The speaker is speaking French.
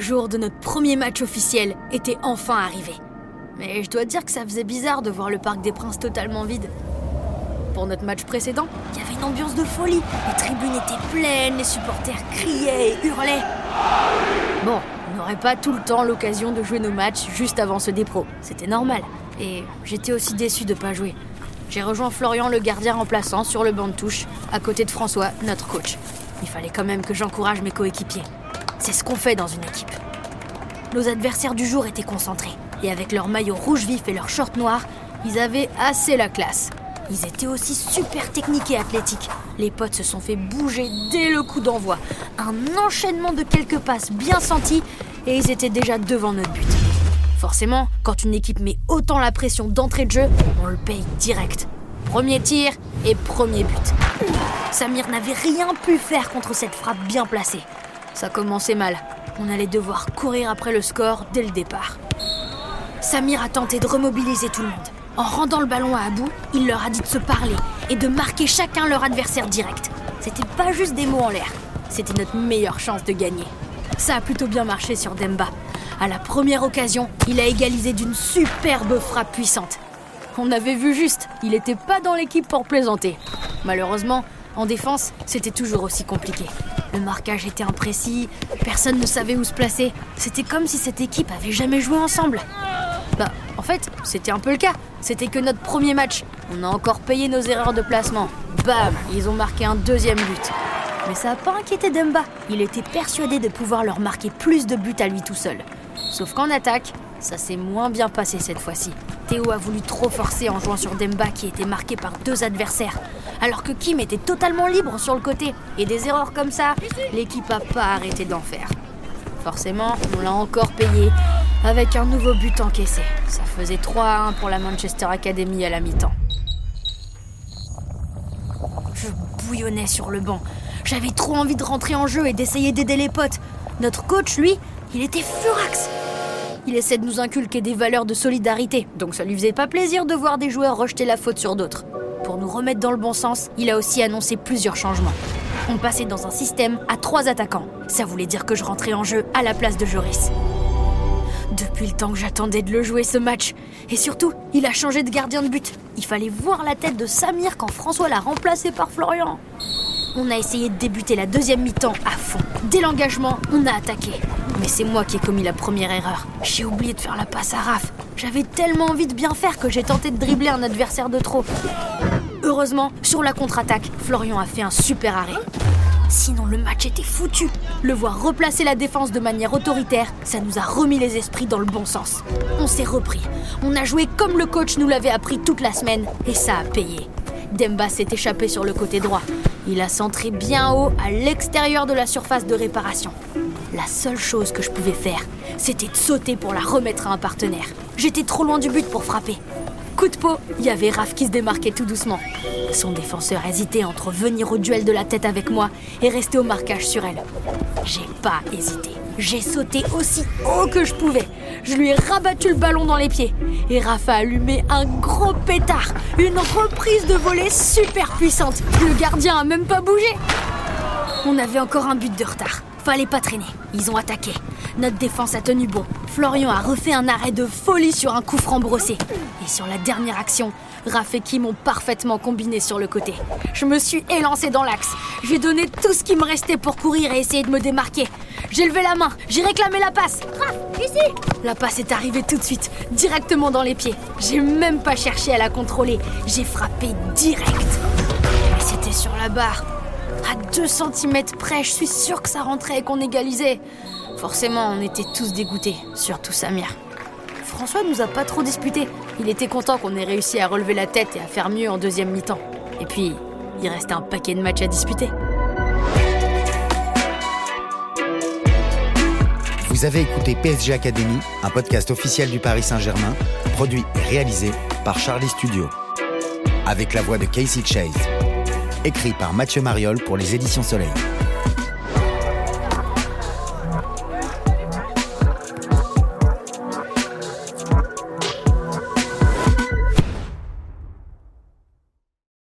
jour de notre premier match officiel était enfin arrivé. Mais je dois dire que ça faisait bizarre de voir le Parc des Princes totalement vide. Pour notre match précédent, il y avait une ambiance de folie. Les tribunes étaient pleines, les supporters criaient et hurlaient. Bon, on n'aurait pas tout le temps l'occasion de jouer nos matchs juste avant ce dépro. C'était normal. Et j'étais aussi déçu de pas jouer. J'ai rejoint Florian, le gardien remplaçant, sur le banc de touche, à côté de François, notre coach. Il fallait quand même que j'encourage mes coéquipiers. C'est ce qu'on fait dans une équipe. Nos adversaires du jour étaient concentrés. Et avec leur maillot rouge vif et leurs shorts noirs, ils avaient assez la classe. Ils étaient aussi super techniques et athlétiques. Les potes se sont fait bouger dès le coup d'envoi. Un enchaînement de quelques passes bien senties et ils étaient déjà devant notre but. Forcément, quand une équipe met autant la pression d'entrée de jeu, on le paye direct. Premier tir et premier but. Samir n'avait rien pu faire contre cette frappe bien placée. Ça commençait mal. On allait devoir courir après le score dès le départ. Samir a tenté de remobiliser tout le monde. En rendant le ballon à Abou, il leur a dit de se parler et de marquer chacun leur adversaire direct. C'était pas juste des mots en l'air, c'était notre meilleure chance de gagner. Ça a plutôt bien marché sur Demba. À la première occasion, il a égalisé d'une superbe frappe puissante. On avait vu juste, il était pas dans l'équipe pour plaisanter. Malheureusement, en défense, c'était toujours aussi compliqué. Le marquage était imprécis, personne ne savait où se placer. C'était comme si cette équipe avait jamais joué ensemble. Bah, en fait, c'était un peu le cas. C'était que notre premier match. On a encore payé nos erreurs de placement. Bam Ils ont marqué un deuxième but. Mais ça n'a pas inquiété Demba. Il était persuadé de pouvoir leur marquer plus de buts à lui tout seul. Sauf qu'en attaque, ça s'est moins bien passé cette fois-ci. Théo a voulu trop forcer en jouant sur Demba qui était marqué par deux adversaires, alors que Kim était totalement libre sur le côté. Et des erreurs comme ça, l'équipe a pas arrêté d'en faire. Forcément, on l'a encore payé avec un nouveau but encaissé. Ça faisait 3 à 1 pour la Manchester Academy à la mi-temps. Je bouillonnais sur le banc. J'avais trop envie de rentrer en jeu et d'essayer d'aider les potes. Notre coach, lui, il était furax. Il essaie de nous inculquer des valeurs de solidarité, donc ça lui faisait pas plaisir de voir des joueurs rejeter la faute sur d'autres. Pour nous remettre dans le bon sens, il a aussi annoncé plusieurs changements. On passait dans un système à trois attaquants. Ça voulait dire que je rentrais en jeu à la place de Joris. Depuis le temps que j'attendais de le jouer ce match. Et surtout, il a changé de gardien de but. Il fallait voir la tête de Samir quand François l'a remplacé par Florian. On a essayé de débuter la deuxième mi-temps à fond. Dès l'engagement, on a attaqué. Mais c'est moi qui ai commis la première erreur. J'ai oublié de faire la passe à Raph. J'avais tellement envie de bien faire que j'ai tenté de dribbler un adversaire de trop. Heureusement, sur la contre-attaque, Florian a fait un super arrêt. Sinon, le match était foutu. Le voir replacer la défense de manière autoritaire, ça nous a remis les esprits dans le bon sens. On s'est repris. On a joué comme le coach nous l'avait appris toute la semaine, et ça a payé. Demba s'est échappé sur le côté droit. Il a centré bien haut à l'extérieur de la surface de réparation. La seule chose que je pouvais faire, c'était de sauter pour la remettre à un partenaire. J'étais trop loin du but pour frapper. Coup de peau, il y avait Raph qui se démarquait tout doucement. Son défenseur hésitait entre venir au duel de la tête avec moi et rester au marquage sur elle. J'ai pas hésité. J'ai sauté aussi haut que je pouvais. Je lui ai rabattu le ballon dans les pieds. Et Raph a allumé un gros pétard. Une reprise de volée super puissante. Le gardien a même pas bougé. On avait encore un but de retard. Fallait pas traîner. Ils ont attaqué. Notre défense a tenu bon. Florian a refait un arrêt de folie sur un coup franc brossé. Et sur la dernière action, Raph et Kim ont parfaitement combiné sur le côté. Je me suis élancé dans l'axe. J'ai donné tout ce qui me restait pour courir et essayer de me démarquer. J'ai levé la main, j'ai réclamé la passe. Raph, ici La passe est arrivée tout de suite, directement dans les pieds. J'ai même pas cherché à la contrôler. J'ai frappé direct. C'était sur la barre. À 2 cm près, je suis sûre que ça rentrait et qu'on égalisait. Forcément, on était tous dégoûtés, surtout Samir. François nous a pas trop disputé. Il était content qu'on ait réussi à relever la tête et à faire mieux en deuxième mi-temps. Et puis, il restait un paquet de matchs à disputer. Vous avez écouté PSG Academy, un podcast officiel du Paris Saint-Germain, produit et réalisé par Charlie Studio. Avec la voix de Casey Chase. Écrit par Mathieu Mariol pour les éditions Soleil.